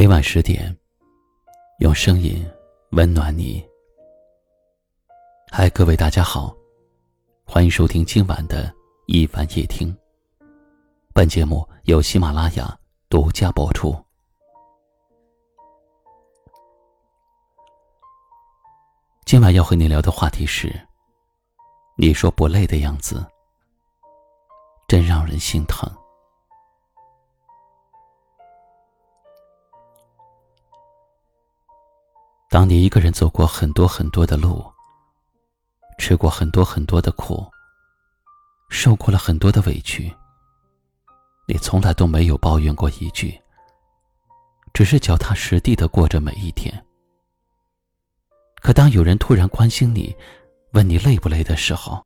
每晚十点，用声音温暖你。嗨，各位大家好，欢迎收听今晚的一晚夜听。本节目由喜马拉雅独家播出。今晚要和你聊的话题是：你说不累的样子，真让人心疼。当你一个人走过很多很多的路，吃过很多很多的苦，受过了很多的委屈，你从来都没有抱怨过一句，只是脚踏实地的过着每一天。可当有人突然关心你，问你累不累的时候，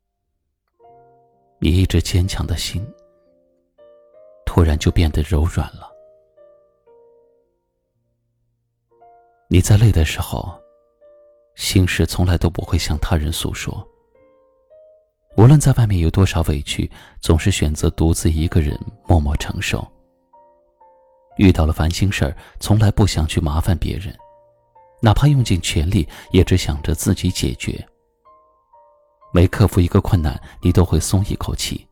你一直坚强的心，突然就变得柔软了。你在累的时候，心事从来都不会向他人诉说。无论在外面有多少委屈，总是选择独自一个人默默承受。遇到了烦心事儿，从来不想去麻烦别人，哪怕用尽全力，也只想着自己解决。每克服一个困难，你都会松一口气，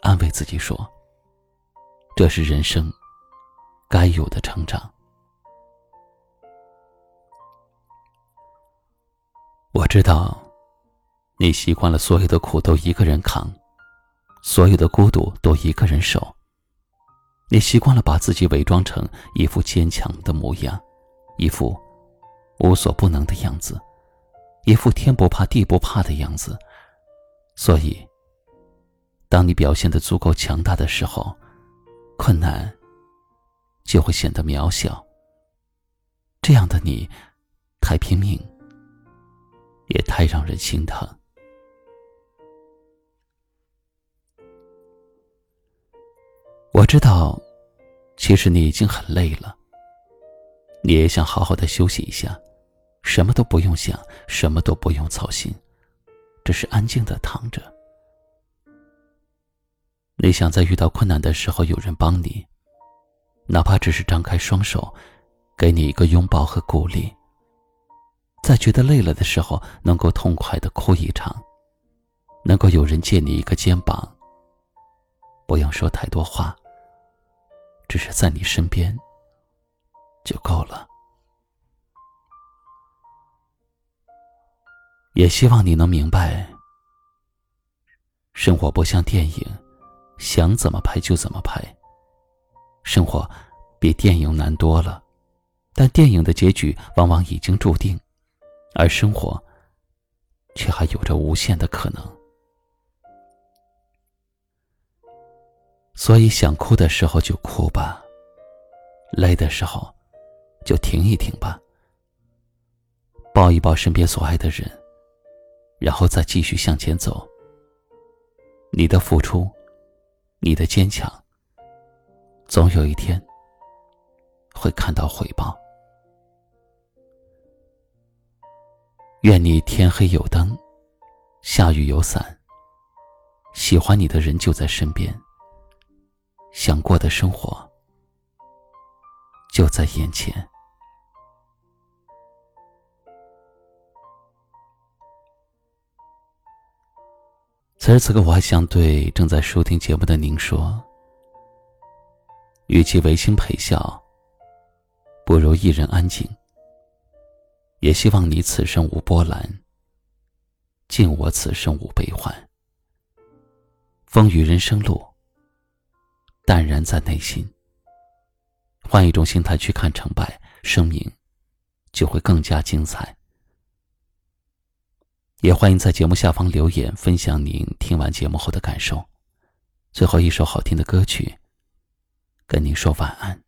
安慰自己说：“这是人生该有的成长。”我知道，你习惯了所有的苦都一个人扛，所有的孤独都一个人受。你习惯了把自己伪装成一副坚强的模样，一副无所不能的样子，一副天不怕地不怕的样子。所以，当你表现的足够强大的时候，困难就会显得渺小。这样的你，太拼命。也太让人心疼。我知道，其实你已经很累了，你也想好好的休息一下，什么都不用想，什么都不用操心，只是安静的躺着。你想在遇到困难的时候有人帮你，哪怕只是张开双手，给你一个拥抱和鼓励。在觉得累了的时候，能够痛快的哭一场，能够有人借你一个肩膀，不用说太多话，只是在你身边就够了。也希望你能明白，生活不像电影，想怎么拍就怎么拍。生活比电影难多了，但电影的结局往往已经注定。而生活，却还有着无限的可能。所以，想哭的时候就哭吧，累的时候就停一停吧，抱一抱身边所爱的人，然后再继续向前走。你的付出，你的坚强，总有一天会看到回报。愿你天黑有灯，下雨有伞。喜欢你的人就在身边，想过的生活就在眼前。此时此刻，我还想对正在收听节目的您说：，与其违心陪笑，不如一人安静。也希望你此生无波澜，敬我此生无悲欢。风雨人生路，淡然在内心。换一种心态去看成败，生命就会更加精彩。也欢迎在节目下方留言，分享您听完节目后的感受。最后一首好听的歌曲，跟您说晚安。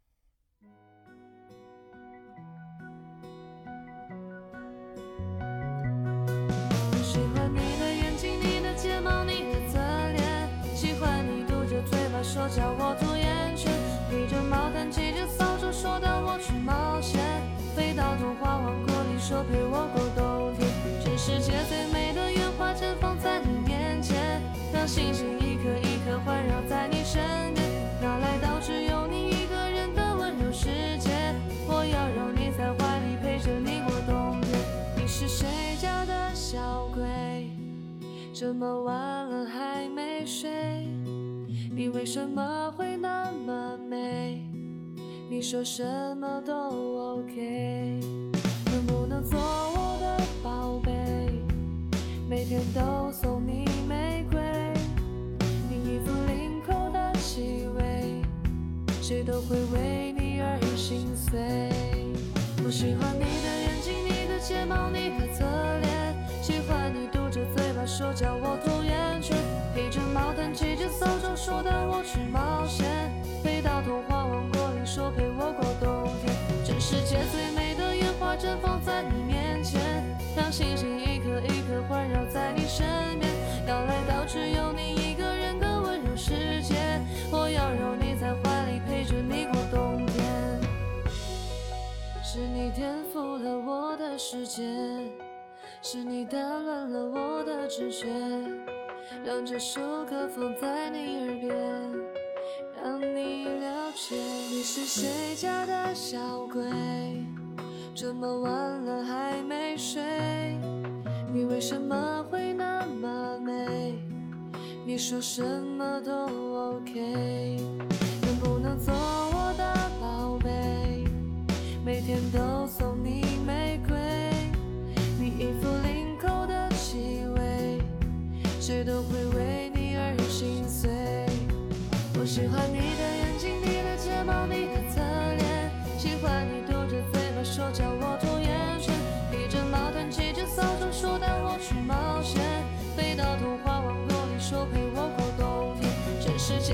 说陪我过冬天。全世界最美的烟花绽放在你面前让星星一颗一颗环绕在你身边。要来到只有你一个人的温柔世界？我要让你在怀里陪着你过冬天。你是谁家的小鬼？这么晚了还没睡你为什么会那么美？你说什么都 ok 做我的宝贝？每天都送你玫瑰，你衣服领口的气味，谁都会为你而心碎。我喜欢你的眼睛，你的睫毛，你的侧脸，喜欢你嘟着嘴巴说叫我讨厌绽放在你面前，让星星一颗一颗环绕在你身边。要来到只有你一个人的温柔世界，我要揉你在怀里，陪着你过冬天。是你颠覆了我的世界，是你打乱了我的直觉，让这首歌放在你耳边，让你了解。你是谁家的小鬼？这么晚了还没睡，你为什么会那么美？你说什么都 OK，能不能做我的宝贝？每天都送你玫瑰，你衣服领口的气味，谁都会这